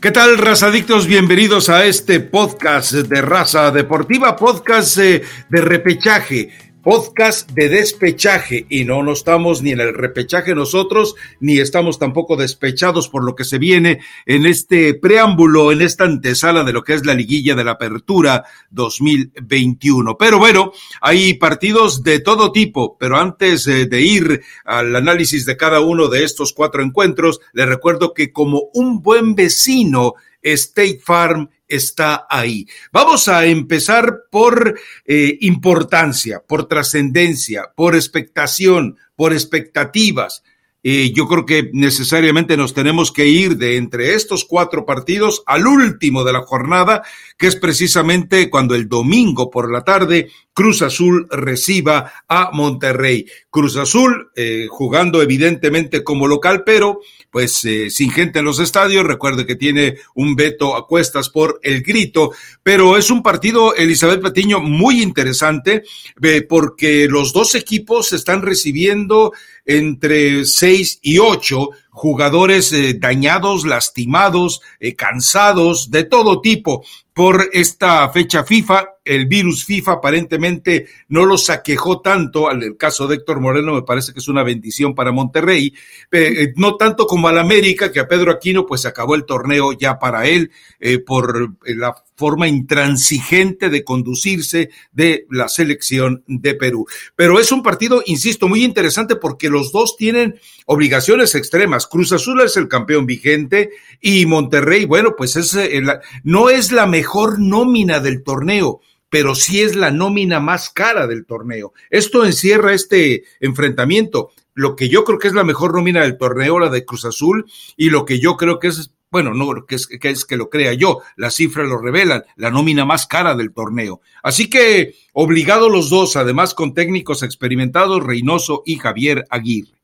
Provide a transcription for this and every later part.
¿Qué tal, razadictos? Bienvenidos a este podcast de Raza Deportiva, podcast de, de repechaje podcast de despechaje y no nos estamos ni en el repechaje nosotros, ni estamos tampoco despechados por lo que se viene en este preámbulo, en esta antesala de lo que es la liguilla de la apertura 2021. Pero bueno, hay partidos de todo tipo, pero antes de ir al análisis de cada uno de estos cuatro encuentros, les recuerdo que como un buen vecino, State Farm está ahí. Vamos a empezar por eh, importancia, por trascendencia, por expectación, por expectativas. Eh, yo creo que necesariamente nos tenemos que ir de entre estos cuatro partidos al último de la jornada, que es precisamente cuando el domingo por la tarde Cruz Azul reciba a Monterrey. Cruz Azul eh, jugando evidentemente como local, pero pues eh, sin gente en los estadios. Recuerde que tiene un veto a cuestas por el grito, pero es un partido, Elizabeth Patiño, muy interesante eh, porque los dos equipos están recibiendo entre seis y ocho jugadores dañados, lastimados, cansados, de todo tipo por esta fecha FIFA. El virus FIFA aparentemente no los aquejó tanto. Al caso de Héctor Moreno me parece que es una bendición para Monterrey, eh, no tanto como al América, que a Pedro Aquino pues acabó el torneo ya para él eh, por la forma intransigente de conducirse de la selección de Perú. Pero es un partido, insisto, muy interesante porque los dos tienen obligaciones extremas. Cruz Azul es el campeón vigente y Monterrey, bueno, pues es eh, no es la mejor nómina del torneo pero sí es la nómina más cara del torneo. Esto encierra este enfrentamiento. Lo que yo creo que es la mejor nómina del torneo, la de Cruz Azul, y lo que yo creo que es bueno, no que es, que es que lo crea yo, las cifras lo revelan, la nómina más cara del torneo. Así que obligados los dos, además con técnicos experimentados, Reynoso y Javier Aguirre.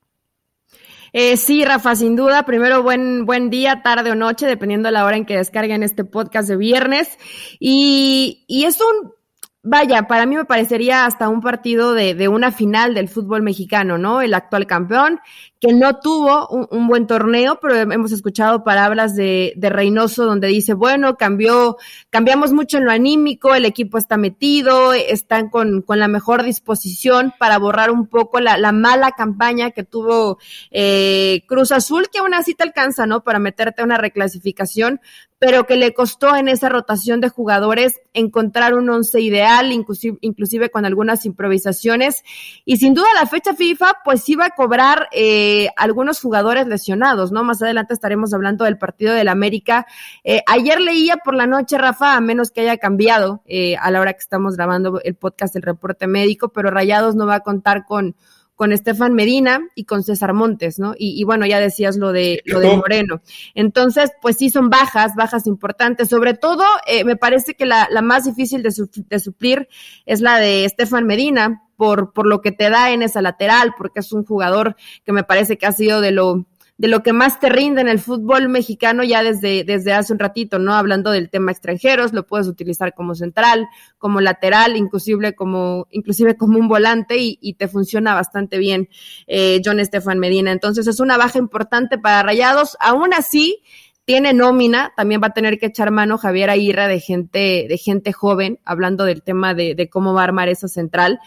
Eh, sí, Rafa, sin duda. Primero, buen, buen día, tarde o noche, dependiendo de la hora en que descarguen este podcast de viernes. Y, y es un vaya, para mí me parecería hasta un partido de, una final del fútbol mexicano, ¿no? El actual campeón, que no tuvo un, buen torneo, pero hemos escuchado palabras de, de, Reynoso donde dice, bueno, cambió, cambiamos mucho en lo anímico, el equipo está metido, están con, con la mejor disposición para borrar un poco la, la mala campaña que tuvo eh, Cruz Azul, que aún así te alcanza, ¿no? Para meterte a una reclasificación, pero que le costó en esa rotación de jugadores encontrar un once ideal, inclusive, con algunas improvisaciones. Y sin duda la fecha FIFA, pues iba a cobrar eh, algunos jugadores lesionados, ¿no? Más adelante estaremos hablando del partido del América. Eh, ayer leía por la noche, Rafa, a menos que haya cambiado eh, a la hora que estamos grabando el podcast, el reporte médico, pero Rayados no va a contar con con Estefan Medina y con César Montes, ¿no? Y, y, bueno, ya decías lo de lo de Moreno. Entonces, pues sí son bajas, bajas importantes. Sobre todo, eh, me parece que la, la más difícil de, su, de suplir es la de Estefan Medina, por, por lo que te da en esa lateral, porque es un jugador que me parece que ha sido de lo de lo que más te rinde en el fútbol mexicano ya desde, desde hace un ratito, ¿no? Hablando del tema extranjeros, lo puedes utilizar como central, como lateral, inclusive como, inclusive como un volante y, y te funciona bastante bien eh, John Estefan Medina. Entonces es una baja importante para Rayados. Aún así, tiene nómina, también va a tener que echar mano Javier Aguirre de gente, de gente joven, hablando del tema de, de cómo va a armar esa central.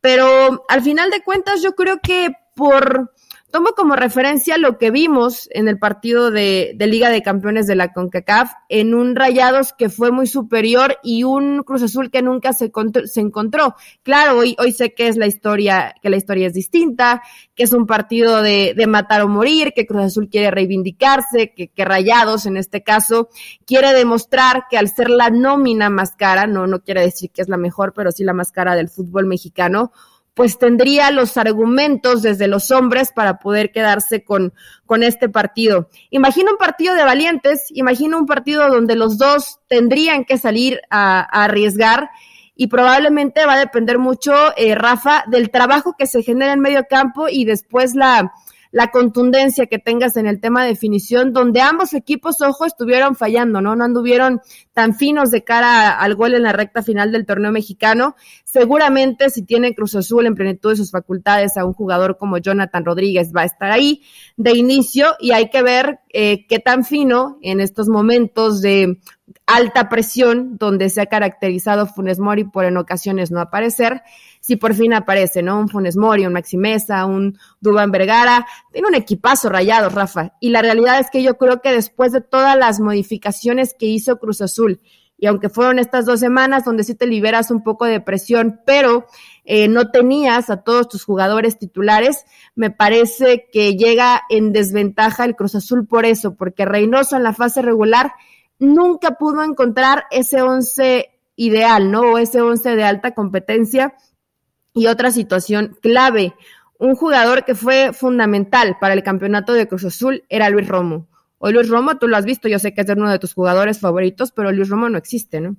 Pero al final de cuentas, yo creo que por Tomo como referencia lo que vimos en el partido de, Liga de Campeones de la CONCACAF, en un Rayados que fue muy superior y un Cruz Azul que nunca se, se encontró. Claro, hoy, hoy sé que es la historia, que la historia es distinta, que es un partido de, de matar o morir, que Cruz Azul quiere reivindicarse, que, que Rayados en este caso quiere demostrar que al ser la nómina más cara, no, no quiere decir que es la mejor, pero sí la más cara del fútbol mexicano, pues tendría los argumentos desde los hombres para poder quedarse con, con este partido. Imagino un partido de valientes, imagino un partido donde los dos tendrían que salir a, a arriesgar y probablemente va a depender mucho, eh, Rafa, del trabajo que se genera en medio campo y después la, la contundencia que tengas en el tema de definición, donde ambos equipos, ojo, estuvieron fallando, ¿no? No anduvieron tan finos de cara al gol en la recta final del torneo mexicano. Seguramente si tiene Cruz Azul en plenitud de sus facultades a un jugador como Jonathan Rodríguez va a estar ahí de inicio y hay que ver eh, qué tan fino en estos momentos de alta presión donde se ha caracterizado Funes Mori por en ocasiones no aparecer, si por fin aparece, ¿no? Un Funes Mori, un Maximeza, un Dubán Vergara, tiene un equipazo rayado, Rafa. Y la realidad es que yo creo que después de todas las modificaciones que hizo Cruz Azul, y aunque fueron estas dos semanas donde sí te liberas un poco de presión, pero eh, no tenías a todos tus jugadores titulares, me parece que llega en desventaja el Cruz Azul por eso, porque Reynoso en la fase regular nunca pudo encontrar ese once ideal, ¿no? O ese once de alta competencia. Y otra situación clave, un jugador que fue fundamental para el campeonato de Cruz Azul era Luis Romo. Hoy Luis Romo, tú lo has visto, yo sé que es uno de tus jugadores favoritos, pero Luis Romo no existe, ¿no?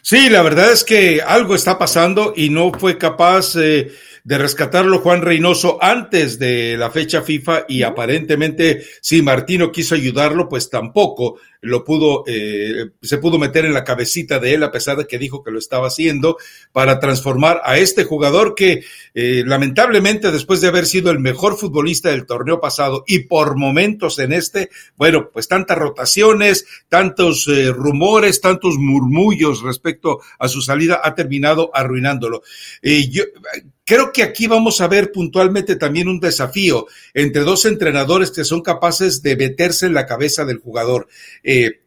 Sí, la verdad es que algo está pasando y no fue capaz eh, de rescatarlo Juan Reynoso antes de la fecha FIFA y aparentemente si Martino quiso ayudarlo, pues tampoco lo pudo, eh, se pudo meter en la cabecita de él, a pesar de que dijo que lo estaba haciendo, para transformar a este jugador que eh, lamentablemente después de haber sido el mejor futbolista del torneo pasado y por momentos en este, bueno, pues tantas rotaciones, tantos eh, rumores, tantos murmullos respecto a su salida, ha terminado arruinándolo. yo Creo que aquí vamos a ver puntualmente también un desafío entre dos entrenadores que son capaces de meterse en la cabeza del jugador. Eh,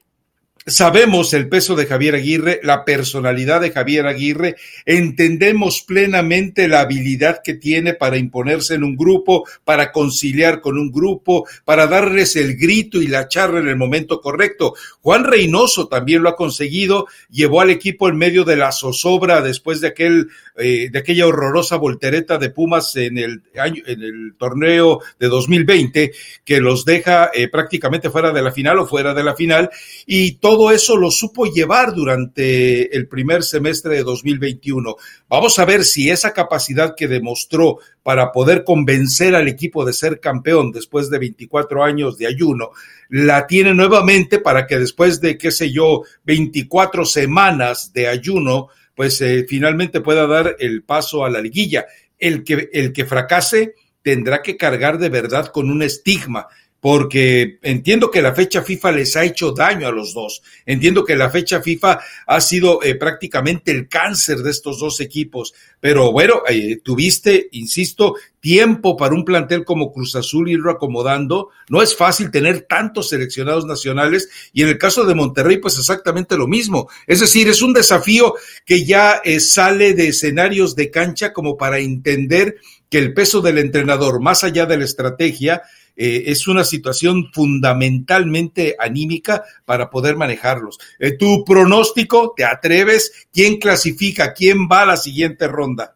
Sabemos el peso de Javier Aguirre, la personalidad de Javier Aguirre, entendemos plenamente la habilidad que tiene para imponerse en un grupo, para conciliar con un grupo, para darles el grito y la charla en el momento correcto. Juan Reynoso también lo ha conseguido, llevó al equipo en medio de la zozobra después de aquel eh, de aquella horrorosa voltereta de Pumas en el año, en el torneo de 2020 que los deja eh, prácticamente fuera de la final o fuera de la final y todo eso lo supo llevar durante el primer semestre de 2021. Vamos a ver si esa capacidad que demostró para poder convencer al equipo de ser campeón después de 24 años de ayuno, la tiene nuevamente para que después de, qué sé yo, 24 semanas de ayuno, pues eh, finalmente pueda dar el paso a la liguilla. El que, el que fracase tendrá que cargar de verdad con un estigma porque entiendo que la fecha FIFA les ha hecho daño a los dos. Entiendo que la fecha FIFA ha sido eh, prácticamente el cáncer de estos dos equipos. Pero bueno, eh, tuviste, insisto, tiempo para un plantel como Cruz Azul irlo acomodando. No es fácil tener tantos seleccionados nacionales y en el caso de Monterrey, pues exactamente lo mismo. Es decir, es un desafío que ya eh, sale de escenarios de cancha como para entender que el peso del entrenador, más allá de la estrategia, eh, es una situación fundamentalmente anímica para poder manejarlos. Eh, tu pronóstico, ¿te atreves? ¿Quién clasifica? ¿Quién va a la siguiente ronda?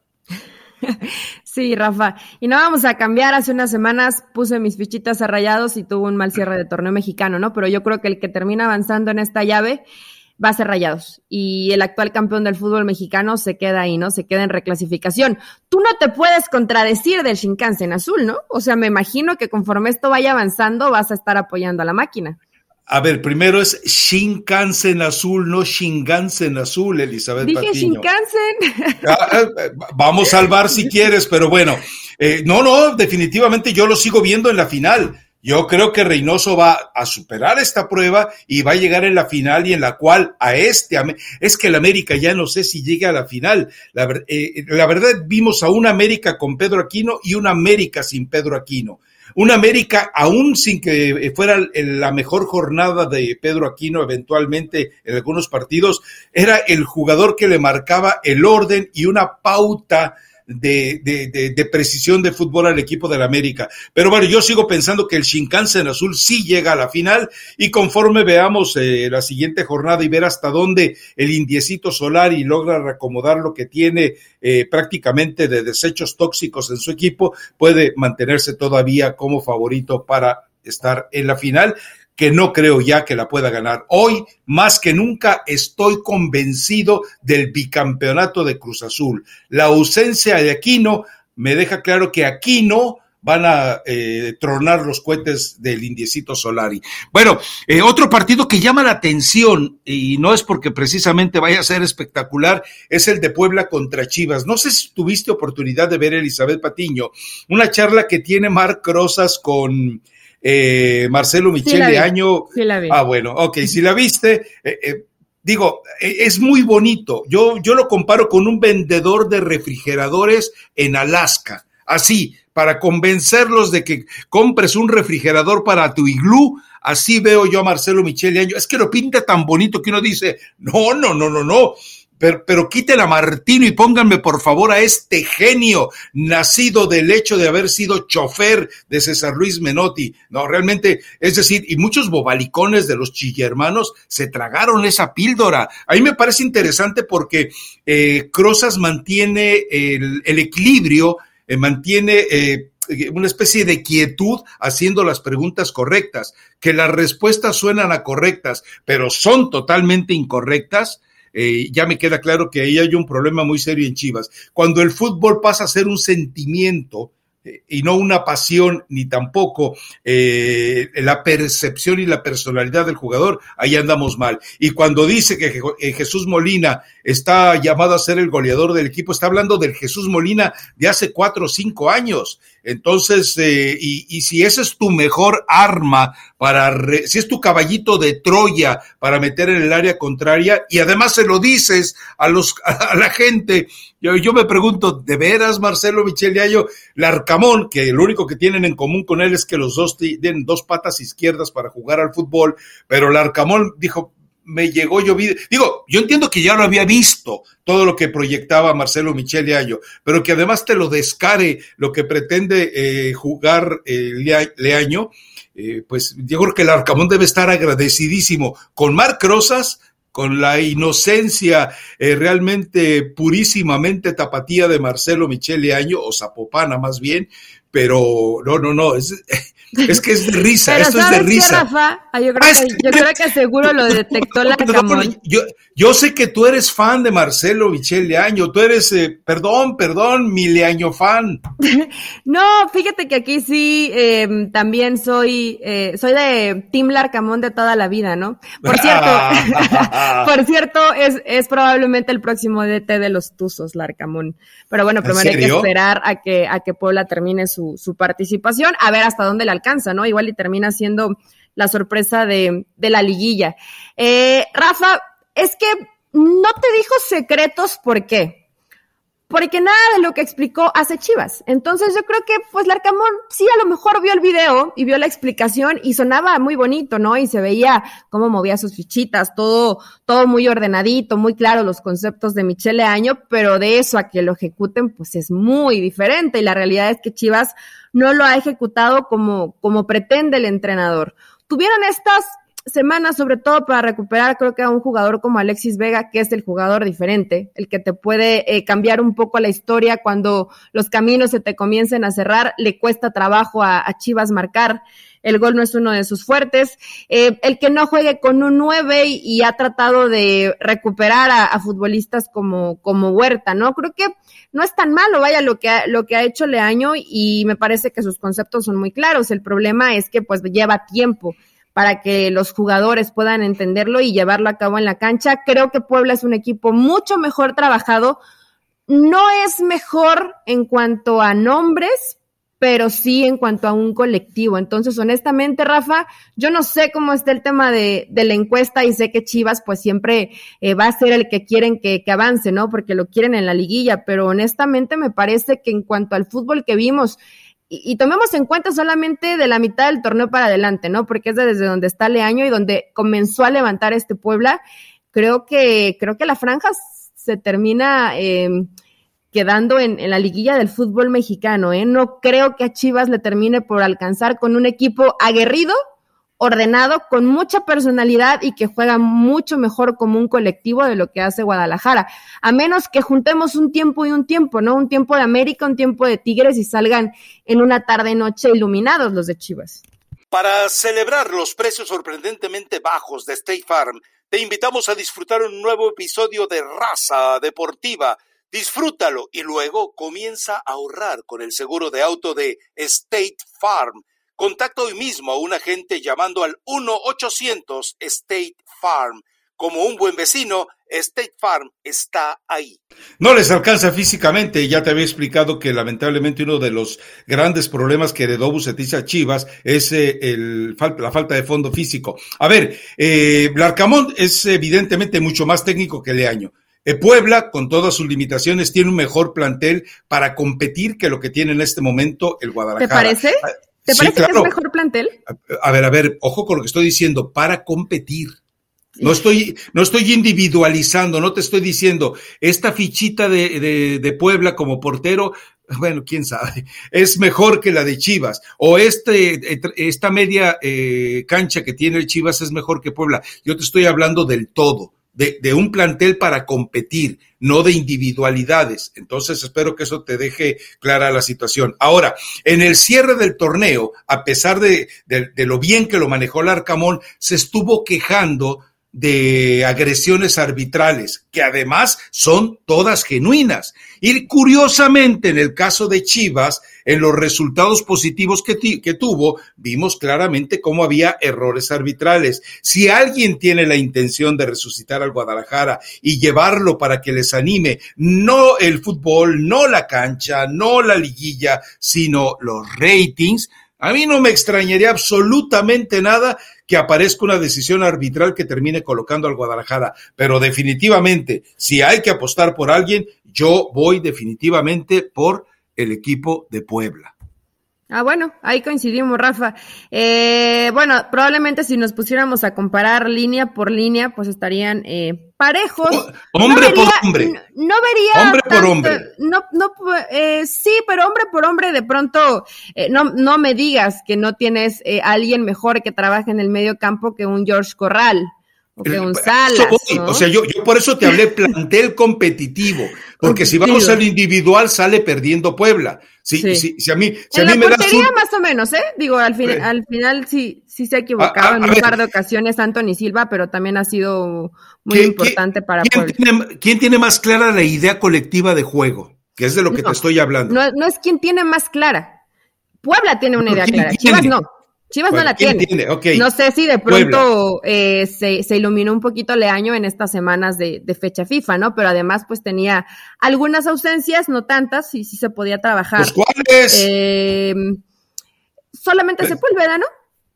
Sí, Rafa. Y no vamos a cambiar. Hace unas semanas puse mis fichitas a rayados y tuvo un mal cierre de torneo mexicano, ¿no? Pero yo creo que el que termina avanzando en esta llave va a ser Rayados. Y el actual campeón del fútbol mexicano se queda ahí, ¿no? Se queda en reclasificación. Tú no te puedes contradecir del Shinkansen azul, ¿no? O sea, me imagino que conforme esto vaya avanzando vas a estar apoyando a la máquina. A ver, primero es Shinkansen azul, no Shinkansen azul, Elizabeth Dije Shinkansen. Ah, ah, vamos a salvar si quieres, pero bueno. Eh, no, no, definitivamente yo lo sigo viendo en la final. Yo creo que Reynoso va a superar esta prueba y va a llegar en la final y en la cual a este, es que el América ya no sé si llegue a la final. La, eh, la verdad vimos a una América con Pedro Aquino y una América sin Pedro Aquino. Una América, aún sin que fuera la mejor jornada de Pedro Aquino eventualmente en algunos partidos, era el jugador que le marcaba el orden y una pauta de, de, de, precisión de fútbol al equipo del América. Pero bueno, yo sigo pensando que el Shinkansen azul sí llega a la final y conforme veamos eh, la siguiente jornada y ver hasta dónde el indiecito Solari logra reacomodar lo que tiene eh, prácticamente de desechos tóxicos en su equipo, puede mantenerse todavía como favorito para estar en la final que no creo ya que la pueda ganar. Hoy, más que nunca, estoy convencido del bicampeonato de Cruz Azul. La ausencia de Aquino me deja claro que Aquino van a eh, tronar los cohetes del Indiecito Solari. Bueno, eh, otro partido que llama la atención, y no es porque precisamente vaya a ser espectacular, es el de Puebla contra Chivas. No sé si tuviste oportunidad de ver, Elizabeth Patiño, una charla que tiene Marc Rosas con eh, Marcelo Michel de Año. Ah, bueno, ok, si la viste, eh, eh, digo, es muy bonito. Yo, yo lo comparo con un vendedor de refrigeradores en Alaska. Así, para convencerlos de que compres un refrigerador para tu iglú, así veo yo a Marcelo Michel de Año. Es que lo pinta tan bonito que uno dice, no, no, no, no, no. Pero, pero quiten a Martino y pónganme por favor a este genio nacido del hecho de haber sido chofer de César Luis Menotti. No, realmente, es decir, y muchos bobalicones de los chillermanos se tragaron esa píldora. A mí me parece interesante porque eh, Crozas mantiene el, equilibrio, eh, mantiene eh, una especie de quietud haciendo las preguntas correctas, que las respuestas suenan a correctas, pero son totalmente incorrectas eh, ya me queda claro que ahí hay un problema muy serio en Chivas. Cuando el fútbol pasa a ser un sentimiento, eh, y no una pasión ni tampoco eh, la percepción y la personalidad del jugador, ahí andamos mal. Y cuando dice que Jesús Molina está llamado a ser el goleador del equipo, está hablando del Jesús Molina de hace cuatro o cinco años. Entonces, eh, y, y, si esa es tu mejor arma para, si es tu caballito de Troya para meter en el área contraria, y además se lo dices a los, a la gente, yo, yo me pregunto, ¿de veras Marcelo Michel Yayo, Larcamón, que lo único que tienen en común con él es que los dos tienen dos patas izquierdas para jugar al fútbol, pero Larcamón dijo, me llegó yo digo, yo entiendo que ya lo había visto todo lo que proyectaba Marcelo Michel Ayo, pero que además te lo descare lo que pretende eh, jugar eh, Leaño, eh, pues yo creo que el Arcamón debe estar agradecidísimo con Marc Rosas, con la inocencia realmente purísimamente tapatía de Marcelo Michel Año, o Zapopana más bien, pero no, no, no, es, es que es de risa, esto es de risa. Rafa? Ah, yo, creo que, yo creo que seguro lo detectó la Camón. Yo, yo sé que tú eres fan de Marcelo Michel Leaño, tú eres, eh, perdón, perdón, mi Leaño fan. no, fíjate que aquí sí em, también soy, eh, soy de Tim Larcamón de toda la vida, ¿no? Por cierto, por cierto, es, es probablemente el próximo DT de los Tuzos, Larcamón. Pero bueno, primero hay que esperar a que, a que Puebla termine su, su participación, a ver hasta dónde le alcanza, ¿no? Igual y termina siendo la sorpresa de, de la liguilla. Eh, Rafa, es que no te dijo secretos, ¿por qué? Porque nada de lo que explicó hace Chivas. Entonces yo creo que pues Larcamón sí a lo mejor vio el video y vio la explicación y sonaba muy bonito, ¿no? Y se veía cómo movía sus fichitas, todo, todo muy ordenadito, muy claro los conceptos de Michele Año, pero de eso a que lo ejecuten pues es muy diferente y la realidad es que Chivas no lo ha ejecutado como, como pretende el entrenador. Tuvieron estas semanas, sobre todo para recuperar, creo que a un jugador como Alexis Vega, que es el jugador diferente, el que te puede eh, cambiar un poco la historia cuando los caminos se te comiencen a cerrar, le cuesta trabajo a, Chivas marcar. El gol no es uno de sus fuertes. Eh, el que no juegue con un 9 y, ha tratado de recuperar a, futbolistas como, como Huerta, ¿no? Creo que no es tan malo, vaya, lo que, ha, lo que ha hecho Leaño y me parece que sus conceptos son muy claros. El problema es que pues lleva tiempo para que los jugadores puedan entenderlo y llevarlo a cabo en la cancha. Creo que Puebla es un equipo mucho mejor trabajado. No es mejor en cuanto a nombres, pero sí en cuanto a un colectivo. Entonces, honestamente, Rafa, yo no sé cómo está el tema de, de la encuesta y sé que Chivas pues siempre eh, va a ser el que quieren que, que, avance, ¿no? Porque lo quieren en la liguilla, pero honestamente me parece que en cuanto al fútbol que vimos y, tomemos en cuenta solamente de la mitad del torneo para adelante, ¿no? Porque es desde donde está Leaño y donde comenzó a levantar este Puebla. Creo que, creo que la franja se termina eh, quedando en, en, la liguilla del fútbol mexicano, ¿eh? No creo que a Chivas le termine por alcanzar con un equipo aguerrido ordenado, con mucha personalidad y que juega mucho mejor como un colectivo de lo que hace Guadalajara. A menos que juntemos un tiempo y un tiempo, ¿no? Un tiempo de América, un tiempo de Tigres y salgan en una tarde-noche iluminados los de Chivas. Para celebrar los precios sorprendentemente bajos de State Farm, te invitamos a disfrutar un nuevo episodio de Raza Deportiva Disfrútalo y luego comienza a ahorrar con el seguro de auto de State Farm. Contacta hoy mismo a un agente llamando al 1-800 State Farm. Como un buen vecino, State Farm está ahí. No les alcanza físicamente, ya te había explicado que lamentablemente uno de los grandes problemas que heredó Bucetich a Chivas es eh, el, la falta de fondo físico. A ver, eh, Blarcamón es evidentemente mucho más técnico que Leaño. Eh, Puebla, con todas sus limitaciones, tiene un mejor plantel para competir que lo que tiene en este momento el Guadalajara. ¿Te parece? ¿Te parece que es mejor plantel? A ver, a ver, ojo con lo que estoy diciendo, para competir. No estoy, no estoy individualizando, no te estoy diciendo, esta fichita de, de, Puebla como portero, bueno, quién sabe, es mejor que la de Chivas, o este, esta media eh, cancha que tiene el Chivas es mejor que Puebla. Yo te estoy hablando del todo de, un plantel para competir, no de individualidades. Entonces espero que eso te deje clara la situación. Ahora, en el cierre del torneo, a pesar de, de lo bien que lo manejó el Arcamón, se estuvo quejando de agresiones arbitrales, que además son todas genuinas. Y curiosamente, en el caso de Chivas, en los resultados positivos que, que, tuvo, vimos claramente cómo había errores arbitrales. Si alguien tiene la intención de resucitar al Guadalajara y llevarlo para que les anime, no el fútbol, no la cancha, no la liguilla, sino los ratings, a mí no me extrañaría absolutamente nada que aparezca una decisión arbitral que termine colocando al Guadalajara, pero definitivamente, si hay que apostar por alguien, yo voy definitivamente por el equipo de Puebla. Ah, bueno, ahí coincidimos, Rafa. Eh, bueno, probablemente si nos pusiéramos a comparar línea por línea, pues estarían eh, parejos. hombre por hombre. No, vería. Hombre por hombre. No, no, eh, sí, pero hombre por hombre, de pronto, eh, no, no me digas que no tienes eh, alguien mejor que trabaje en el medio campo que un George Corral. Un Salas, O sea, yo, yo por eso te hablé plantel competitivo, porque si vamos al individual sale perdiendo Puebla. Si, si, si a mí, si en a mí la me portería más o menos, ¿eh? Digo, al, fin, al final sí, sí se ha equivocado en un par de ocasiones Anthony Silva, pero también ha sido muy importante para ¿quién Tiene, ¿Quién tiene más clara la idea colectiva de juego? Que es de lo que te estoy hablando. No, no es quien tiene más clara. Puebla tiene una idea clara, Chivas no. Chivas no la tiene. No sé si de pronto eh, se, se, iluminó un poquito Leaño en estas semanas de, de, fecha FIFA, ¿no? Pero además, pues tenía algunas ausencias, no tantas, y sí se podía trabajar. ¿Los cuáles? Eh, solamente Sepúlveda, ¿no?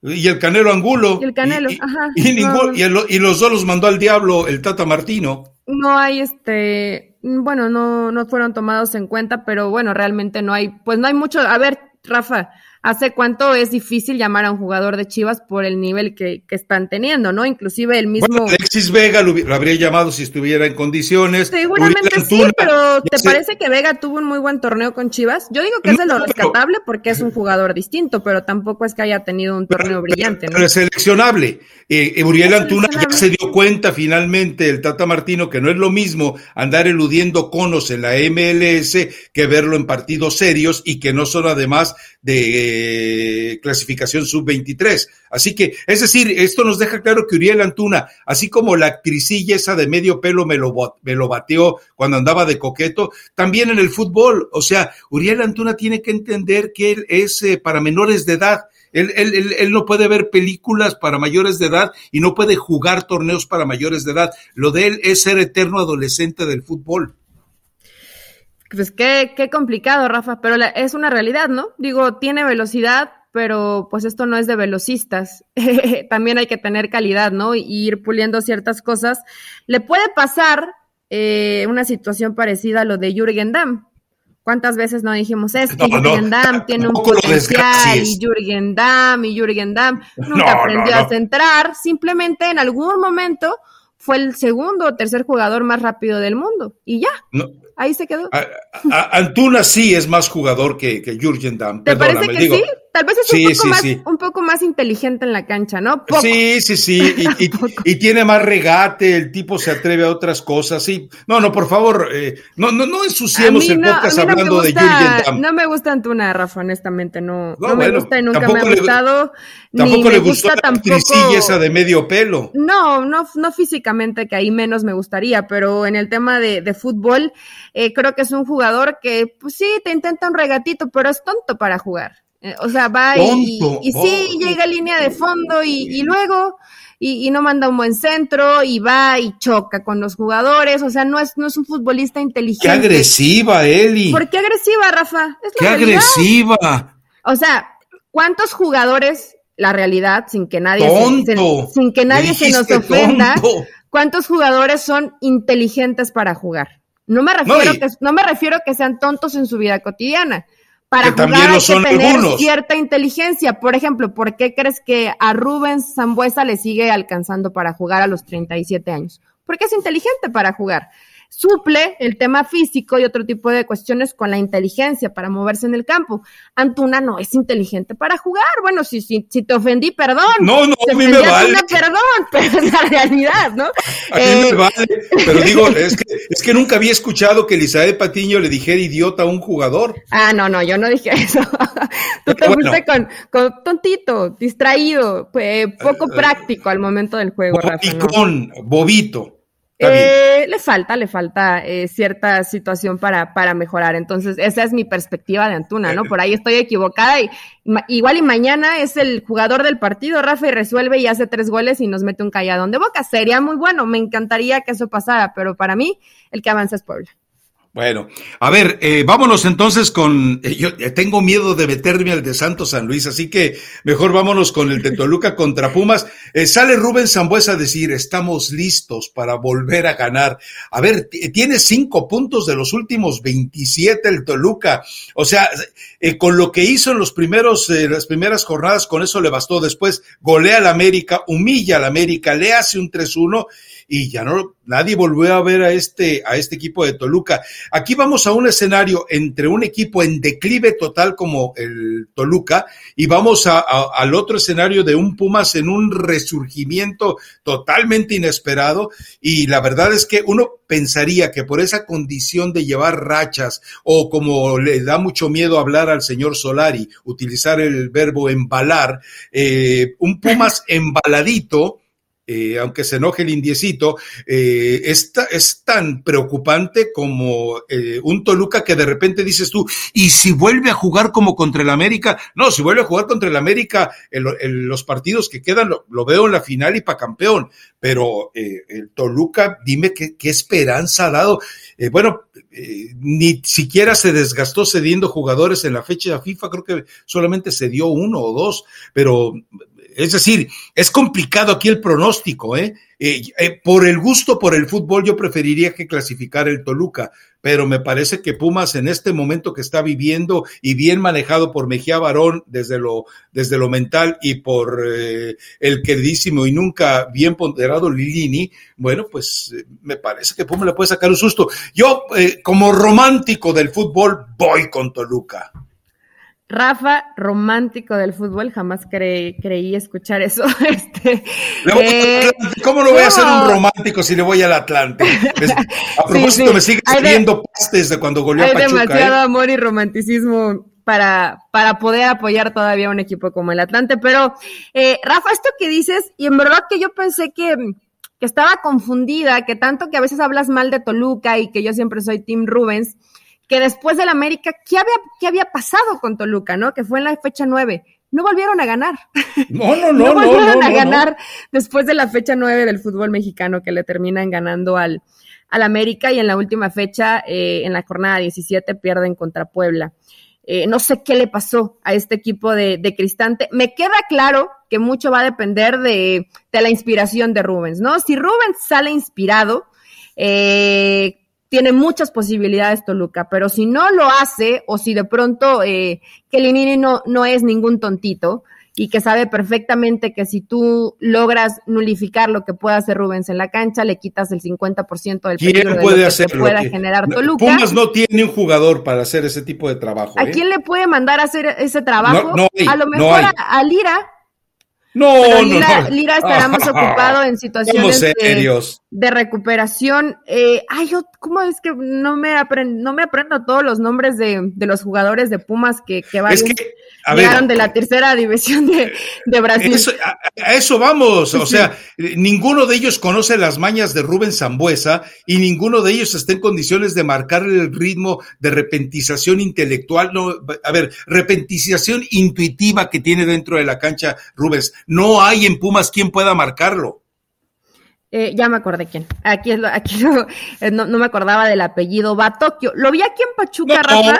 Y el Canelo Angulo. Y el Canelo, ajá. Y, y, los dos los mandó al diablo el Tata Martino. No hay este, bueno, no, no fueron tomados en cuenta, pero bueno, realmente no hay, pues no hay mucho. A ver, Rafa, ¿Hace cuánto es difícil llamar a un jugador de Chivas por el nivel que, están teniendo, no? Inclusive el mismo... Bueno, Alexis Vega lo, habría llamado si estuviera en condiciones. Seguramente sí, pero ¿te parece que Vega tuvo un muy buen torneo con Chivas? Yo digo que es de lo rescatable porque es un jugador distinto, pero tampoco es que haya tenido un torneo brillante, ¿no? Pero es seleccionable. Eh, Uriel Antuna ya se dio cuenta finalmente, el Tata Martino, que no es lo mismo andar eludiendo conos en la MLS que verlo en partidos serios y que no son además de clasificación sub-23. Así que, es decir, esto nos deja claro que Uriel Antuna, así como la actricilla esa de medio pelo me lo, me lo bateó cuando andaba de coqueto, también en el fútbol. O sea, Uriel Antuna tiene que entender que él es eh, para menores de edad él, él, él, no puede ver películas para mayores de edad y no puede jugar torneos para mayores de edad. Lo de él es ser eterno adolescente del fútbol. Pues qué, qué complicado, Rafa, pero es una realidad, ¿no? Digo, tiene velocidad, pero pues esto no es de velocistas. También hay que tener calidad, ¿no? Y ir puliendo ciertas cosas. Le puede pasar eh, una situación parecida a lo de Jürgen Damm, ¿Cuántas veces no dijimos es que Jürgen Damm tiene un potencial y Jürgen Damm y Jürgen Damm nunca aprendió a centrar, simplemente en algún momento fue el segundo o tercer jugador más rápido del mundo y ya. Ahí se quedó. Antuna sí es más jugador que, que Jürgen Damm. ¿Te parece que sí? tal vez es un, poco más, un poco más inteligente en la cancha, ¿no? Sí, sí, sí, y, tiene más regate, el tipo se atreve a otras cosas, sí. No, no, por favor, eh, no, no, no ensuciemos el podcast hablando de Jürgen No me gusta Antuna, Rafa, honestamente, no, no, me gusta y nunca me ha gustado. tampoco le gustó la tampoco, esa de medio pelo. No, no, no físicamente, que ahí menos me gustaría, pero en el tema de, de fútbol, eh, creo que es un jugador que, pues sí, te intenta un regatito, pero es tonto para jugar. Eh, o sea, va y, y, sí, llega a línea de fondo y, luego, y, no manda un buen centro y va y choca con los jugadores. O sea, no es, no es un futbolista inteligente. Qué agresiva, Eli. ¿Por qué agresiva, Rafa? qué agresiva. O sea, ¿cuántos jugadores, la realidad, sin que nadie, se, sin que nadie se nos ofenda, cuántos jugadores son inteligentes para jugar? No me refiero que no me refiero a que sean tontos en su vida cotidiana para jugar hay que tener cierta inteligencia. Por ejemplo, ¿por qué crees que a Rubens Zambuesa le sigue alcanzando para jugar a los 37 años? Porque es inteligente para jugar suple el tema físico y otro tipo de cuestiones con la inteligencia para moverse en el campo. Antuna no es inteligente para jugar. Bueno, si, si, si te ofendí, perdón. No, no, a mí me vale. perdón, pero es la realidad, ¿no? A mí me eh, vale, pero digo, es que, es que nunca había escuchado que Elizabeth Patiño le dijera idiota a un jugador. Ah, no, no, yo no dije eso. Tú te fuiste con, con, tontito, distraído, poco eh, práctico al momento del juego, Rafa. bobito. Eh, le falta, le falta eh, cierta situación para, para mejorar. Entonces, esa es mi perspectiva de Antuna, ¿no? Por ahí estoy equivocada y igual y mañana es el jugador del partido, Rafa, y resuelve y hace tres goles y nos mete un calladón de boca. Sería muy bueno, me encantaría que eso pasara, pero para mí el que avanza es Puebla. Bueno, a ver, eh, vámonos entonces con. Eh, yo eh, tengo miedo de meterme al de Santos San Luis, así que mejor vámonos con el de Toluca contra Pumas. sale Rubén Zambuesa a decir: estamos listos para volver a ganar. A ver, tiene cinco puntos de los últimos 27 el Toluca. O sea, con lo que hizo en los primeros, las primeras jornadas, con eso le bastó. Después golea al América, humilla al América, le hace un 3-1 y ya no, nadie volvió a ver a este, a este equipo de Toluca. Aquí vamos a un escenario entre un equipo en declive total como el Toluca y vamos a, al otro escenario de un Pumas en un resurgimiento totalmente inesperado y la verdad es que uno pensaría que por esa condición de llevar rachas o como le da mucho miedo hablar al señor Solari, utilizar el verbo embalar, eh, un Pumas embaladito, eh, aunque se enoje el indiecito, eh, es, tan preocupante como eh, un Toluca que de repente dices tú, ¿y si vuelve a jugar como contra el América? No, si vuelve a jugar contra el América, los partidos que quedan lo, veo en la final y para campeón, pero el Toluca, dime qué, qué esperanza ha dado. bueno, ni siquiera se desgastó cediendo jugadores en la fecha de FIFA, creo que solamente se dio uno o dos, pero es decir, es complicado aquí el pronóstico, ¿eh? ¿eh? Eh, por el gusto por el fútbol, yo preferiría que clasificar el Toluca, pero me parece que Pumas en este momento que está viviendo y bien manejado por Mejía Barón desde lo, desde lo mental y por eh, el queridísimo y nunca bien ponderado Lilini, bueno, pues me parece que Pumas le puede sacar un susto. Yo, como romántico del fútbol, voy con Toluca. Rafa, romántico del fútbol, jamás creí escuchar eso. Este, eh, ¿Cómo no voy a ser un romántico si le voy al Atlante? A propósito, me sigue escribiendo pastes de cuando goleó Hay Pachuca. Hay demasiado ¿eh? amor y romanticismo para, para poder apoyar todavía un equipo como el Atlante. Pero, eh, Rafa, esto que dices, y en verdad que yo pensé que, que estaba confundida, que tanto que a veces hablas mal de Toluca y que yo siempre soy Tim Rubens, que después del América, ¿qué había, qué había pasado con Toluca, no? Que fue en la fecha nueve. No volvieron a ganar. No, no, no. no volvieron a ganar después de la fecha nueve del fútbol mexicano que le terminan ganando al, al América y en la última fecha, eh, en la jornada 17, pierden contra Puebla. Eh, no sé qué le pasó a este equipo de, de, Cristante. Me queda claro que mucho va a depender de, de la inspiración de Rubens, ¿no? Si Rubens sale inspirado, eh, tiene muchas posibilidades Toluca, pero si no lo hace o si de pronto eh, Kelinini no, no es ningún tontito y que sabe perfectamente que si tú logras nulificar lo que pueda hacer Rubens en la cancha, le quitas el 50% del peligro de que pueda generar Toluca. Pumas no tiene un jugador para hacer ese tipo de trabajo. ¿A ¿eh? quién le puede mandar a hacer ese trabajo? a lo mejor a Lira no, Lira, no, Lira estará más ocupado en situaciones de, recuperación. Eh, ay, yo, ¿cómo es que no me, aprendo, no me aprendo todos los nombres de, los jugadores de Pumas que, que van llegaron de la tercera división de, Brasil? a, eso vamos, o sea, ninguno de ellos conoce las mañas de Rubén Zambuesa y ninguno de ellos está en condiciones de marcar el ritmo de repentización intelectual, no, a ver, repentización intuitiva que tiene dentro de la cancha Rubens no hay en Pumas quien pueda marcarlo. Eh, ya me acordé quién. Aquí es lo, aquí eh, no, me acordaba del apellido Batokio. Lo vi aquí en Pachuca, Rafa.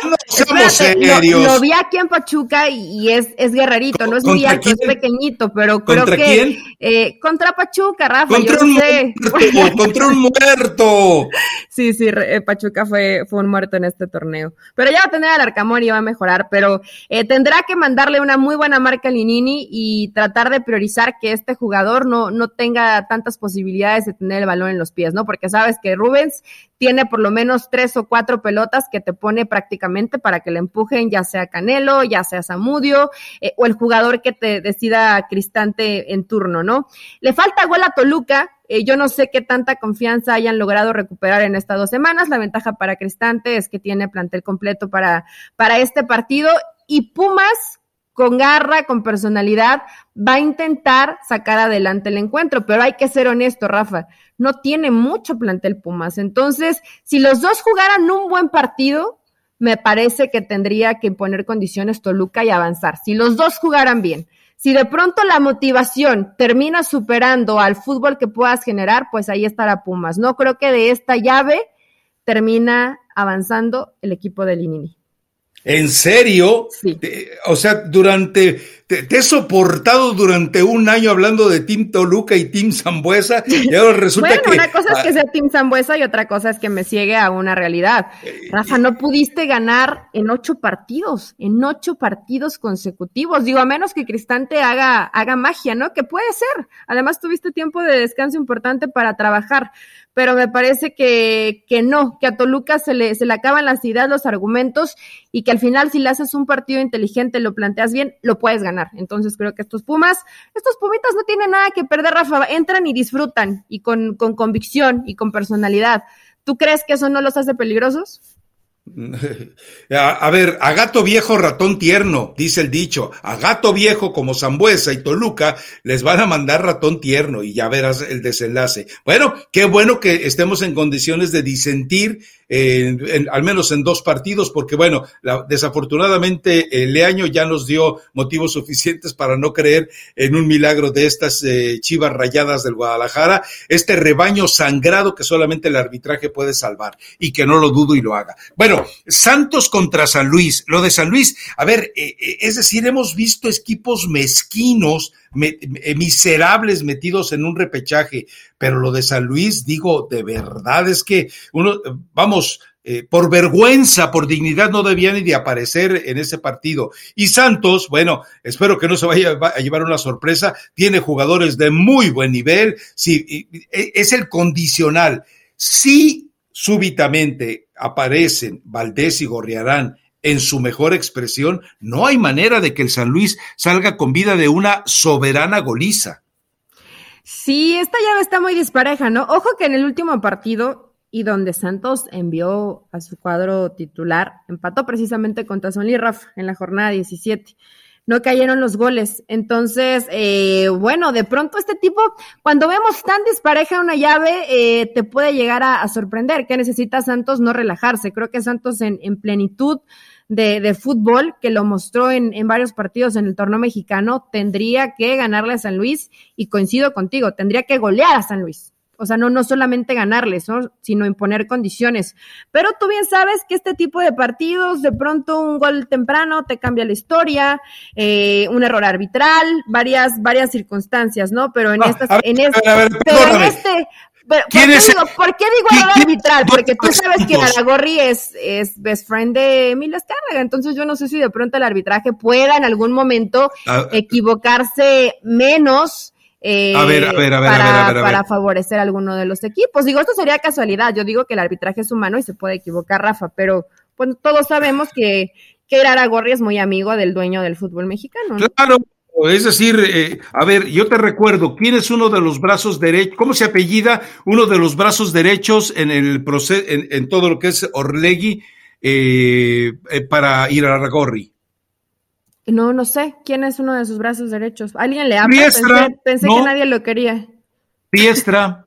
lo, vi aquí en Pachuca y, es, es guerrerito, no es muy alto, es pequeñito, pero creo que eh, contra Pachuca, Rafa. Contra yo un sé. muerto, contra un muerto. Sí, sí, Pachuca fue, fue un muerto en este torneo. Pero ya va a tener al Arcamón y va a mejorar, pero tendrá que mandarle una muy buena marca a Linini y tratar de priorizar que este jugador no, no tenga tantas posibilidades de tener el balón en los pies, ¿no? Porque sabes que Rubens tiene por lo menos tres o cuatro pelotas que te pone prácticamente para que le empujen, ya sea Canelo, ya sea Zamudio, eh, o el jugador que te decida Cristante en turno, ¿no? Le falta gol a Toluca, eh, yo no sé qué tanta confianza hayan logrado recuperar en estas dos semanas. La ventaja para Cristante es que tiene plantel completo para, para este partido. Y Pumas, con garra, con personalidad, va a intentar sacar adelante el encuentro, pero hay que ser honesto, Rafa, no tiene mucho plantel Pumas. Entonces, si los dos jugaran un buen partido, me parece que tendría que imponer condiciones Toluca y avanzar. Si los dos jugaran bien. Si de pronto la motivación termina superando al fútbol que puedas generar, pues ahí estará Pumas. No creo que de esta llave termina avanzando el equipo de Linini. ¿En serio? Sí. O sea, durante te, he soportado durante un año hablando de Team Toluca y Team Zambuesa y ahora resulta bueno, que... una cosa es que sea Team Zambuesa y otra cosa es que me ciegue a una realidad. Eh, Rafa, no pudiste ganar en ocho partidos, en ocho partidos consecutivos. Digo, a menos que Cristante haga, haga magia, ¿no? Que puede ser. Además, tuviste tiempo de descanso importante para trabajar pero me parece que, que no, que a Toluca se le, se le acaban las ideas, los argumentos y que al final si le haces un partido inteligente, lo planteas bien, lo puedes ganar. Entonces creo que estos Pumas, estos Pumitas no tienen nada que perder, Rafa, entran y disfrutan y con, con convicción y con personalidad. ¿Tú crees que eso no los hace peligrosos? A, ver, a gato viejo, ratón tierno, dice el dicho. A gato viejo como Zambuesa y Toluca les van a mandar ratón tierno y ya verás el desenlace. Bueno, qué bueno que estemos en condiciones de disentir al menos en dos partidos, porque bueno, desafortunadamente el Leaño ya nos dio motivos suficientes para no creer en un milagro de estas eh, chivas rayadas del Guadalajara, este rebaño sangrado que solamente el arbitraje puede salvar y que no lo dudo y lo haga. Bueno, Santos contra San Luis, lo de San Luis, a ver, eh, eh, es decir, hemos visto equipos mezquinos, miserables metidos en un repechaje, pero lo de San Luis, digo, de verdad es que uno, vamos, eh, por vergüenza, por dignidad, no debía ni de aparecer en ese partido. Y Santos, bueno, espero que no se vaya a llevar una sorpresa, tiene jugadores de muy buen nivel, sí, e, es el condicional. Si súbitamente aparecen Valdés y Gorriarán en su mejor expresión, no hay manera de que el San Luis salga con vida de una soberana goliza. Sí, esta llave está muy dispareja, ¿no? Ojo que en el último partido y donde Santos envió a su cuadro titular, empató precisamente contra Son Rafa en la jornada 17. No cayeron los goles. Entonces, eh, bueno, de pronto este tipo, cuando vemos tan dispareja una llave, eh, te puede llegar a, sorprender. ¿Qué necesita Santos? No relajarse. Creo que Santos en, en plenitud de, de, fútbol, que lo mostró en, en, varios partidos en el torneo mexicano, tendría que ganarle a San Luis y coincido contigo, tendría que golear a San Luis. O sea, no, no solamente ganarles, sino imponer condiciones. Pero tú bien sabes que este tipo de partidos, de pronto un gol temprano te cambia la historia, eh, un error arbitral, varias, varias circunstancias, ¿no? Pero en estas, en este, pero en este, Pero, ¿por, qué digo, ¿por, qué digo, arbitral? Porque tú sabes que Aragorri es, es best friend de Emilio Escárraga, entonces yo no sé si de pronto el arbitraje pueda en algún momento ah. equivocarse menos eh, para, favorecer a alguno de los equipos. Digo, esto sería casualidad. Yo digo que el arbitraje es humano y se puede equivocar, Rafa, pero pues, todos sabemos que, que Aragorri es muy amigo del dueño del fútbol mexicano. Claro, es decir, eh, a ver, yo te recuerdo, ¿quién es uno de los brazos derechos? ¿Cómo se apellida uno de los brazos derechos en el proceso, en, todo lo que es Orlegui eh, para ir a Aragorri? No, no sé. ¿Quién es uno de sus brazos derechos? ¿Alguien le habla? pensé, que nadie lo quería. Riestra.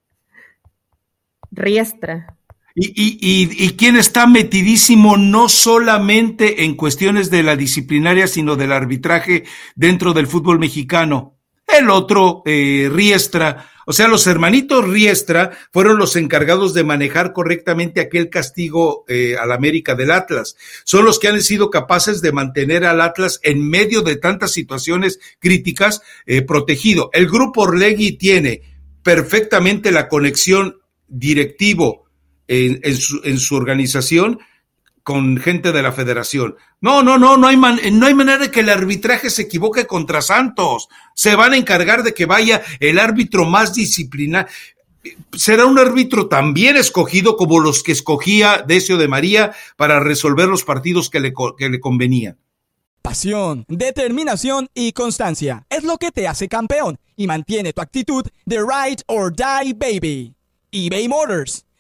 Riestra. Y, y, y, y, quién está metidísimo no solamente en cuestiones de la disciplinaria, sino del arbitraje dentro del fútbol mexicano. El otro, eh, Riestra, o sea, los hermanitos Riestra fueron los encargados de manejar correctamente aquel castigo eh, al América del Atlas. Son los que han sido capaces de mantener al Atlas en medio de tantas situaciones críticas eh, protegido. El grupo Orlegui tiene perfectamente la conexión directivo en, su, en su organización con gente de la federación. No, no, no, no hay, no hay manera de que el arbitraje se equivoque contra Santos. Se van a encargar de que vaya el árbitro más disciplinado. Será un árbitro también escogido como los que escogía Decio de María para resolver los partidos que le, que le convenían. Pasión, determinación y constancia es lo que te hace campeón y mantiene tu actitud de ride or die baby. eBay Motors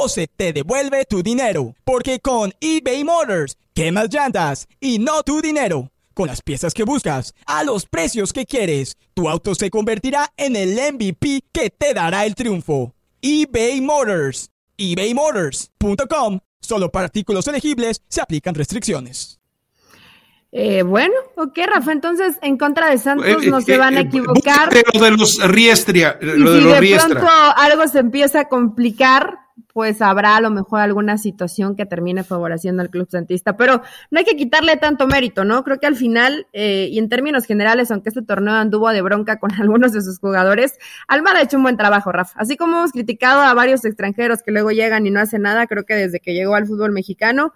o se te devuelve tu dinero. Porque con eBay Motors, quemas llantas y no tu dinero. Con las piezas que buscas, a los precios que quieres, tu auto se convertirá en el MVP que te dará el triunfo. eBay Motors. ebaymotors.com. Solo para artículos elegibles se aplican restricciones. Eh, bueno, ok, Rafa, entonces en contra de Santos eh, no se eh, van a equivocar. Lo de los Riestria, lo y si de, pronto algo se empieza a complicar, pues habrá a lo mejor alguna situación que termine favoreciendo al club santista, pero no hay que quitarle tanto mérito, ¿no? Creo que al final, eh, y en términos generales, aunque este torneo anduvo de bronca con algunos de sus jugadores, Almada ha hecho un buen trabajo, Rafa. Así como hemos criticado a varios extranjeros que luego llegan y no hacen nada, creo que desde que llegó al fútbol mexicano,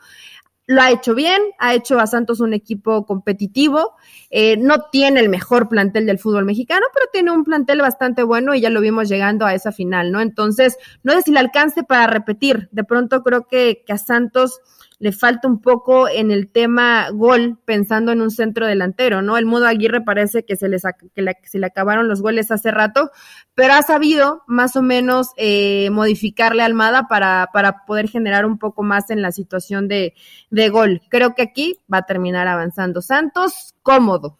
lo ha hecho bien, ha hecho a Santos un equipo competitivo, eh, no tiene el mejor plantel del fútbol mexicano, pero tiene un plantel bastante bueno y ya lo vimos llegando a esa final, ¿no? Entonces, no sé si le alcance para repetir, de pronto creo que, que a Santos le falta un poco en el tema gol, pensando en un centro delantero, ¿no? El Mudo Aguirre parece que se, le, que se le acabaron los goles hace rato, pero ha sabido más o menos eh, modificarle a Almada para, para poder generar un poco más en la situación de, de gol. Creo que aquí va a terminar avanzando Santos cómodo,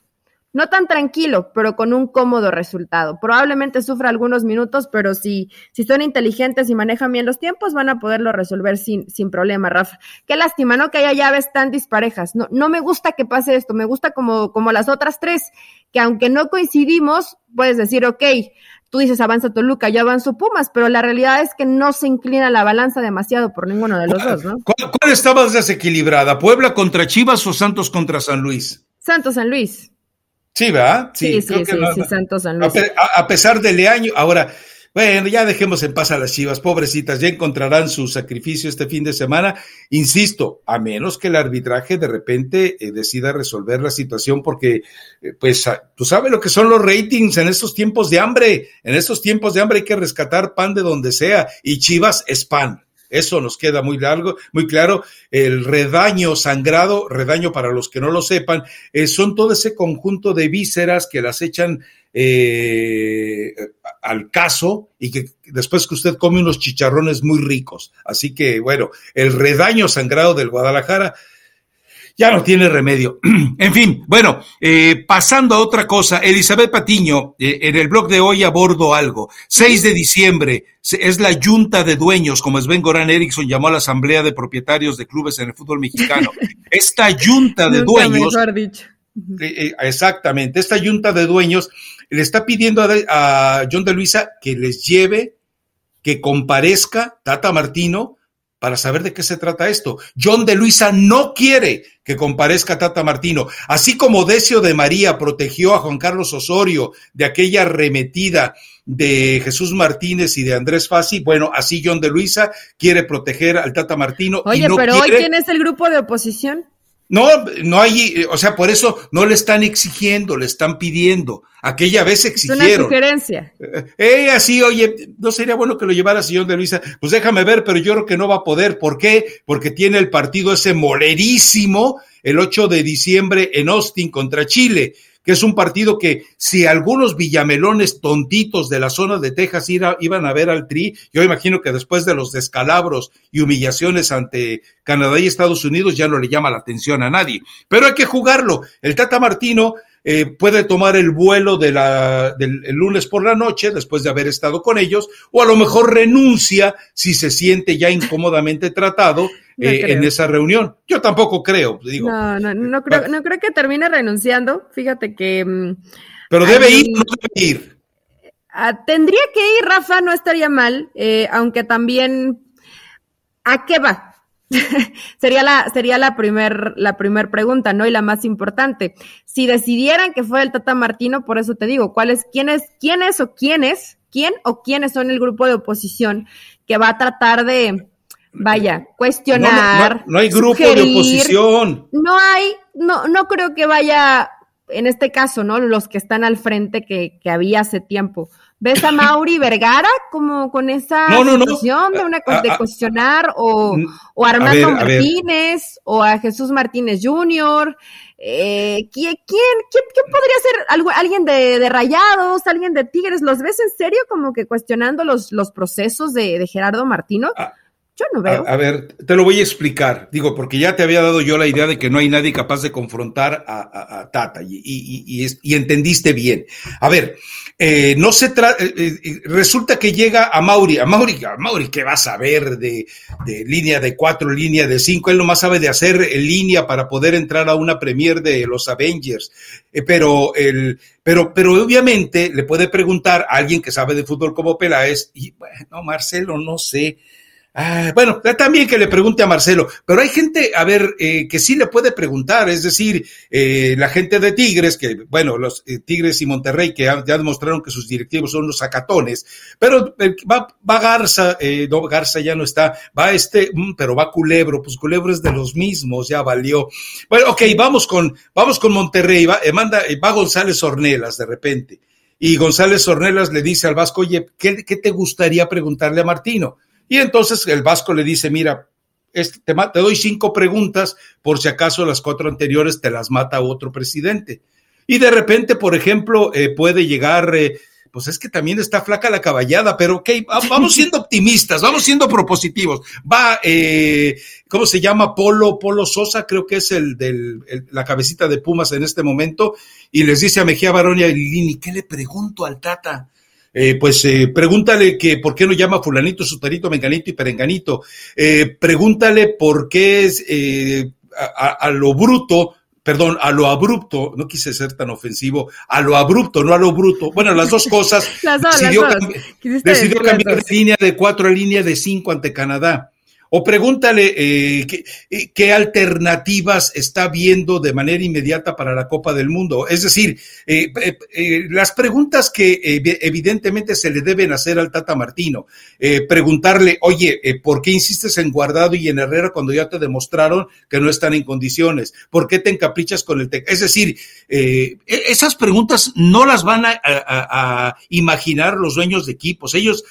no tan tranquilo, pero con un cómodo resultado. Probablemente sufra algunos minutos, pero si, si son inteligentes y manejan bien los tiempos, van a poderlo resolver sin, sin problema, Rafa. Qué lástima, ¿no? Que haya llaves tan disparejas. No, no me gusta que pase esto, me gusta como, como las otras tres, que aunque no coincidimos, puedes decir, ok, tú dices avanza Toluca, yo avanzo Pumas, pero la realidad es que no se inclina la balanza demasiado por ninguno de los dos, ¿no? ¿Cuál, cuál está más desequilibrada? ¿Puebla contra Chivas o Santos contra San Luis? Santos San Luis. Sí, ¿verdad? Sí, sí, sí, sí, Santos San Luis. A, pesar del Leaño, ahora, bueno, ya dejemos en paz a las chivas, pobrecitas, ya encontrarán su sacrificio este fin de semana. Insisto, a menos que el arbitraje de repente eh, decida resolver la situación, porque, eh, pues, tú sabes lo que son los ratings en estos tiempos de hambre. En estos tiempos de hambre hay que rescatar pan de donde sea, y chivas es pan. Eso nos queda muy largo, muy claro. El redaño sangrado, redaño para los que no lo sepan, eh, son todo ese conjunto de vísceras que las echan eh, al caso y que después que usted come unos chicharrones muy ricos. Así que, bueno, el redaño sangrado del Guadalajara. Ya no tiene remedio. en fin, bueno, eh, pasando a otra cosa, Elizabeth Patiño, eh, en el blog de hoy abordo algo. 6 de diciembre es la junta de dueños, como Sven Goran Eriksson llamó a la asamblea de propietarios de clubes en el fútbol mexicano. Esta junta de dueños. Eh, exactamente, esta junta de dueños le está pidiendo a, a John de Luisa que les lleve, que comparezca Tata Martino para saber de qué se trata esto. John de Luisa no quiere que comparezca Tata Martino, así como Decio de María protegió a Juan Carlos Osorio de aquella remetida de Jesús Martínez y de Andrés Fassi, bueno, así John de Luisa quiere proteger al Tata Martino. Oye, pero hoy quién es el grupo de oposición? No, no hay, o sea, por eso no le están exigiendo, le están pidiendo. Aquella vez exigieron. Es una sugerencia. Eh, eh, así, oye, no sería bueno que lo llevara señor de Luisa. Pues déjame ver, pero yo creo que no va a poder. ¿Por qué? Porque tiene el partido ese molerísimo el 8 de diciembre en Austin contra Chile que es un partido que si algunos villamelones tontitos de la zona de Texas iban a ver al Tri, yo imagino que después de los descalabros y humillaciones ante Canadá y Estados Unidos ya no le llama la atención a nadie. Pero hay que jugarlo. El Tata Martino eh, puede tomar el vuelo de la, del lunes por la noche después de haber estado con ellos, o a lo mejor renuncia si se siente ya incómodamente tratado eh, en esa reunión. Yo tampoco creo, digo. No, no, no creo, no creo que termine renunciando. Fíjate que. Mm, Pero debe ir, no debe ir. Ah, tendría que ir, Rafa, no estaría mal, eh, aunque también. ¿A qué va? sería la, sería la primer, la primer pregunta, ¿no? Y la más importante. Si decidieran que fue el Tata Martino, por eso te digo, ¿cuál es, quién es, quién es o quiénes, quién o quiénes son el grupo de oposición que va a tratar de, vaya, cuestionar. No, hay grupo de oposición. No hay, no, no creo que vaya, en este caso, ¿no? Los que están al frente que, que había hace tiempo. ¿Ves a Mauri Vergara como con esa situación de, una, de cuestionar o, o Armando Martínez o a Jesús Martínez Jr.? Eh, ¿quién, quién, quién, podría ser alguien de, de, Rayados, alguien de Tigres? ¿Los ves en serio como que cuestionando los, los procesos de, de Gerardo Martino? Yo no veo. A, ver, te lo voy a explicar. Digo, porque ya te había dado yo la idea de que no hay nadie capaz de confrontar a, Tata y, y, y, entendiste bien. A ver, eh, no se trata, eh, eh, resulta que llega a Mauri, a Mauri, a Mauri, ¿qué va a saber de, de, línea de cuatro, línea de cinco? Él nomás sabe de hacer línea para poder entrar a una premier de los Avengers. pero, el, pero, pero obviamente le puede preguntar a alguien que sabe de fútbol como Peláez, y bueno, Marcelo, no sé Ah, bueno, también que le pregunte a Marcelo, pero hay gente, a ver, eh, que sí le puede preguntar, es decir, eh, la gente de Tigres, que bueno, los eh, Tigres y Monterrey, que ya, demostraron que sus directivos son los sacatones, pero va, Garza, no, Garza ya no está, va este, mm, pero va Culebro, pues Culebro es de los mismos, ya valió. Bueno, ok, vamos con, vamos con Monterrey, va, manda, va González Ornelas de repente. Y González Ornelas le dice al Vasco, oye, ¿qué, qué te gustaría preguntarle a Martino? Y entonces el Vasco le dice, mira, este, te, te, doy cinco preguntas por si acaso las cuatro anteriores te las mata otro presidente. Y de repente, por ejemplo, eh, puede llegar, eh, pues es que también está flaca la caballada, pero ok, vamos siendo optimistas, vamos siendo propositivos. Va, eh, ¿cómo se llama? Polo, Polo Sosa, creo que es el de la cabecita de Pumas en este momento, y les dice a Mejía Barón y a Lilini, ¿qué le pregunto al Tata? Eh, pues eh, pregúntale que por qué no llama fulanito, sutarito, menganito y perenganito. Eh, pregúntale por qué es a, lo bruto, perdón, a lo abrupto, no quise ser tan ofensivo, a lo abrupto, no a lo bruto. Bueno, las dos cosas. las dos, decidió, decidió cambiar de línea de cuatro a línea de cinco ante Canadá. O pregúntale eh, eh, qué, alternativas está viendo de manera inmediata para la Copa del Mundo. Es decir, eh, las preguntas que evidentemente se le deben hacer al Tata Martino. preguntarle, oye, ¿por qué insistes en Guardado y en Herrera cuando ya te demostraron que no están en condiciones? ¿Por qué te encaprichas con el Es decir, e-, esas preguntas no las van a, imaginar los dueños de equipos. Ellos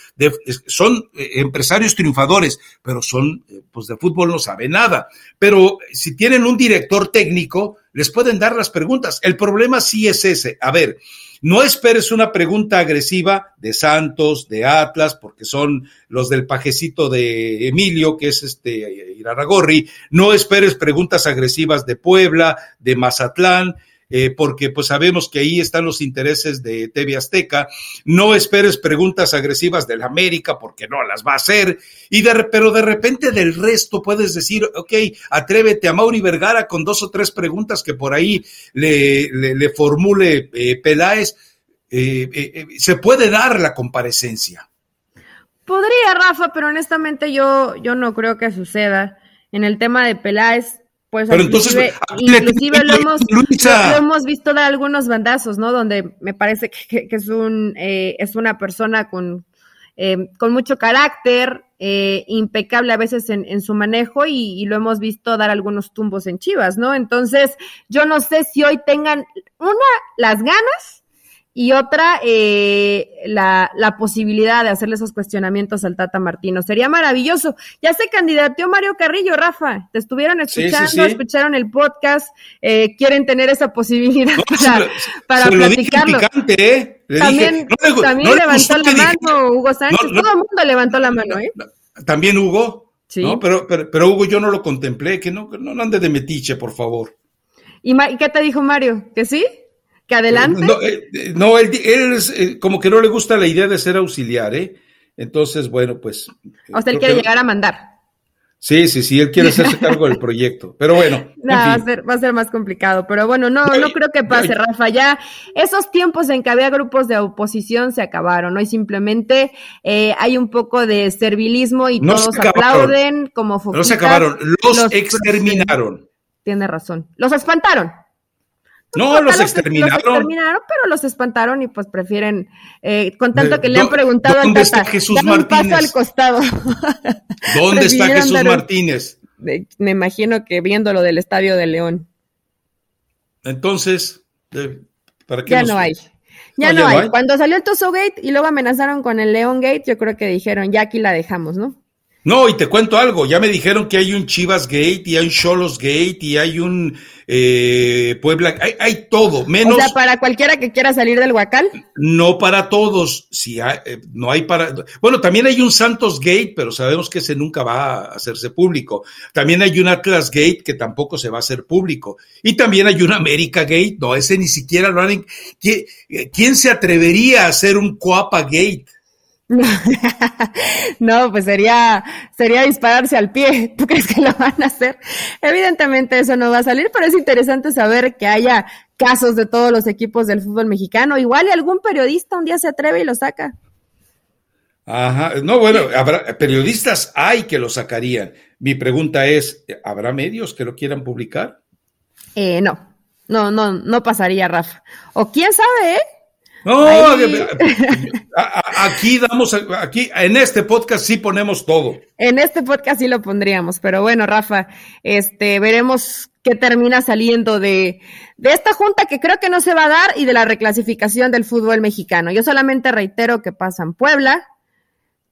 son empresarios triunfadores, pero son eh, pues de fútbol no sabe nada. Pero si tienen un director técnico, les pueden dar las preguntas. El problema sí es ese. A ver, no esperes una pregunta agresiva de Santos, de Atlas, porque son los del pajecito de Emilio, que es este Iraragorri. No esperes preguntas agresivas de Puebla, de Mazatlán. Eh, porque pues sabemos que ahí están los intereses de TV Azteca. No esperes preguntas agresivas del América porque no las va a hacer. Y de, pero de repente del resto puedes decir, ok, atrévete a Mauri Vergara con dos o tres preguntas que por ahí le, le, formule eh, Peláez. Eh, se puede dar la comparecencia. Podría, Rafa, pero honestamente yo, yo no creo que suceda. En el tema de Peláez, pues Pero inclusive, inclusive lo, hemos, lo, hemos visto dar algunos bandazos, ¿no? Donde me parece que, es un eh, es una persona con, eh, con mucho carácter, eh, impecable a veces en, en su manejo y, y, lo hemos visto dar algunos tumbos en Chivas, ¿no? Entonces, yo no sé si hoy tengan una, las ganas y otra, eh, la, la, posibilidad de hacerle esos cuestionamientos al Tata Martino. Sería maravilloso. Ya se candidateó Mario Carrillo, Rafa. Te estuvieron escuchando, escucharon el podcast, eh, quieren tener esa posibilidad para, para platicarlo. ¿eh? también también levantó la mano Hugo Sánchez. Todo el mundo levantó la mano, ¿eh? También Hugo. Sí. ¿no? Pero, pero, pero, Hugo yo no lo contemplé, que no, no ande de metiche, por favor. ¿Y qué te dijo Mario? ¿Que sí? Que adelante. No, eh, no él, es, eh, como que no le gusta la idea de ser auxiliar, ¿eh? Entonces, bueno, pues. O sea, él quiere llegar a mandar. Sí, sí, sí, él quiere hacerse cargo del proyecto. Pero bueno. No, va, a ser, va a ser más complicado. Pero bueno, no, no creo que pase, Rafa. Ya esos tiempos en que había grupos de oposición se acabaron. Hoy simplemente eh, hay un poco de servilismo y todos aplauden como foquitas. No se acabaron, los, exterminaron. Tiene razón. Los espantaron. No, los exterminaron. Los exterminaron, pero los espantaron y pues prefieren, eh, con tanto que le han preguntado ¿Dónde está Jesús Martínez? paso al costado. ¿Dónde está Jesús Martínez? Me imagino que viendo lo del Estadio de León. Entonces, ¿para qué Ya no hay. Ya no, hay. Cuando salió el Toso Gate y luego amenazaron con el León Gate, yo creo que dijeron, ya aquí la dejamos, ¿no? No, y te cuento algo, ya me dijeron que hay un Chivas Gate y hay un Cholos Gate y hay un eh, Puebla, hay, hay, todo, menos... O sea, para cualquiera que quiera salir del Huacal. No para todos, si hay, eh, no hay para... Bueno, también hay un Santos Gate, pero sabemos que ese nunca va a hacerse público. También hay un Atlas Gate que tampoco se va a hacer público. Y también hay un América Gate, no, ese ni siquiera lo han... ¿Quién, quién se atrevería a hacer un Coapa Gate? No, pues sería, sería dispararse al pie. ¿Tú crees que lo van a hacer? Evidentemente eso no va a salir, pero es interesante saber que haya casos de todos los equipos del fútbol mexicano. Igual y algún periodista un día se atreve y lo saca. Ajá, no, bueno, habrá, periodistas hay que lo sacarían. Mi pregunta es, ¿habrá medios que lo quieran publicar? Eh, no, no, no, no pasaría, Rafa. O quién sabe, ¿eh? No, aquí damos, aquí en este podcast sí ponemos todo. En este podcast sí lo pondríamos, pero bueno, Rafa, este, veremos qué termina saliendo de, de esta junta que creo que no se va a dar y de la reclasificación del fútbol mexicano. Yo solamente reitero que pasan Puebla,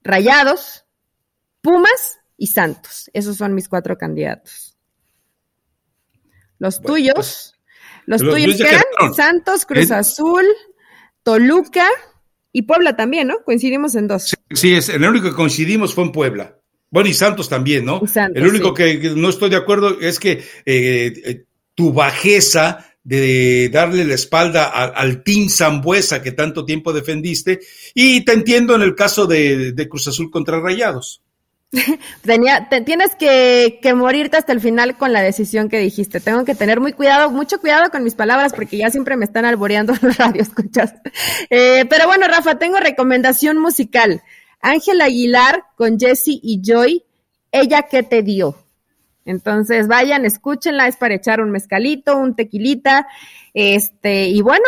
Rayados, Pumas y Santos. Esos son mis cuatro candidatos. Los tuyos, pues, los, tuyos eran Santos, Cruz Azul, Toluca y Puebla también, ¿no? Coincidimos en dos. Sí, es, el único que coincidimos fue en Puebla. Bueno, y Santos también, ¿no? el único que no estoy de acuerdo es que eh, eh, tu bajeza de darle la espalda al Team Zambuesa que tanto tiempo defendiste, y te entiendo en el caso de Cruz Azul contra Rayados. Tenía, tienes que, morirte hasta el final con la decisión que dijiste. Tengo que tener muy cuidado, mucho cuidado con mis palabras porque ya siempre me están alboreando los radioescuchas. Eh, pero bueno, Rafa, tengo recomendación musical. Ángel Aguilar con Jesse y Joy, ella que te dio. Entonces vayan, escúchenla, es para echar un mezcalito, un tequilita, este, y bueno,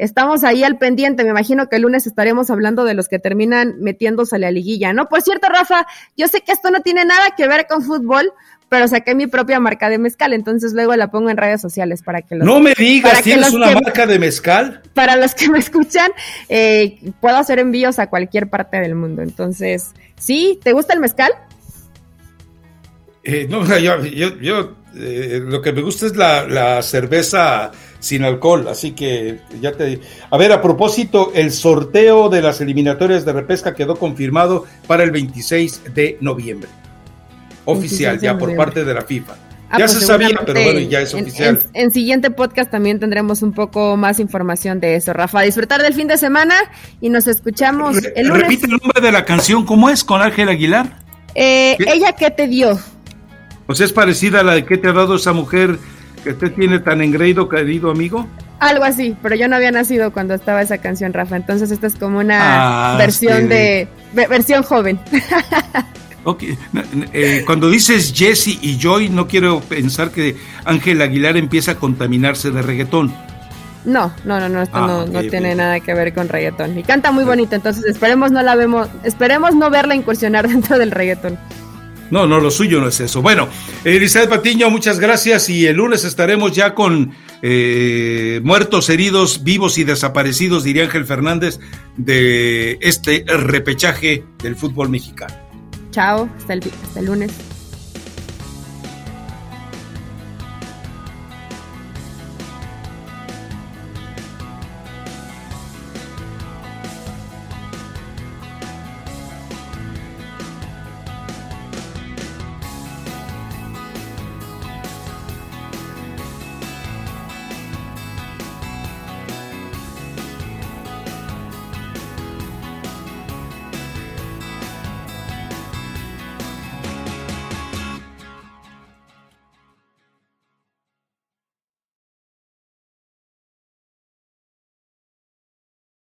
estamos ahí al pendiente. Me imagino que el lunes estaremos hablando de los que terminan metiéndose a la liguilla, ¿no? Por cierto, Rafa, yo sé que esto no tiene nada que ver con fútbol, pero saqué mi propia marca de mezcal, entonces luego la pongo en redes sociales para que los... No me digas, ¿tienes una marca de mezcal? Para los que me escuchan, eh, puedo hacer envíos a cualquier parte del mundo. Entonces, ¿sí? ¿Te gusta el mezcal? Eh, no, yo, yo, eh, lo que me gusta es la, la, cerveza sin alcohol, así que ya te... A ver, a propósito, el sorteo de las eliminatorias de repesca quedó confirmado para el 26 de noviembre. Oficial, ya por parte de la FIFA. Ah, ya pues se sabía, pero bueno, ya es oficial. En, siguiente podcast también tendremos un poco más información de eso, Rafa. Disfrutar del fin de semana y nos escuchamos el lunes. Repite el nombre de la canción, ¿cómo es? ¿Con Ángel Aguilar? Eh, ¿Ella qué te dio? Pues es parecida a la de que te ha dado esa mujer que te tiene tan engreído, querido amigo. Algo así, pero yo no había nacido cuando estaba esa canción, Rafa. Entonces esta es como una ah, versión de versión joven. Okay. Eh, cuando dices Jesse y Joy, no quiero pensar que Ángel Aguilar empieza a contaminarse de reggaetón. No, no, no, no, esto ah, no, tiene nada que ver con reggaetón. Y canta muy bonito, entonces esperemos no la vemos, esperemos no verla incursionar dentro del reggaetón. No, no, lo suyo no es eso. Bueno, Elizabeth Patiño, muchas gracias y el lunes estaremos ya con eh, muertos, heridos, vivos y desaparecidos, diría Ángel Fernández, de este repechaje del fútbol mexicano. Chao, hasta el, hasta el lunes.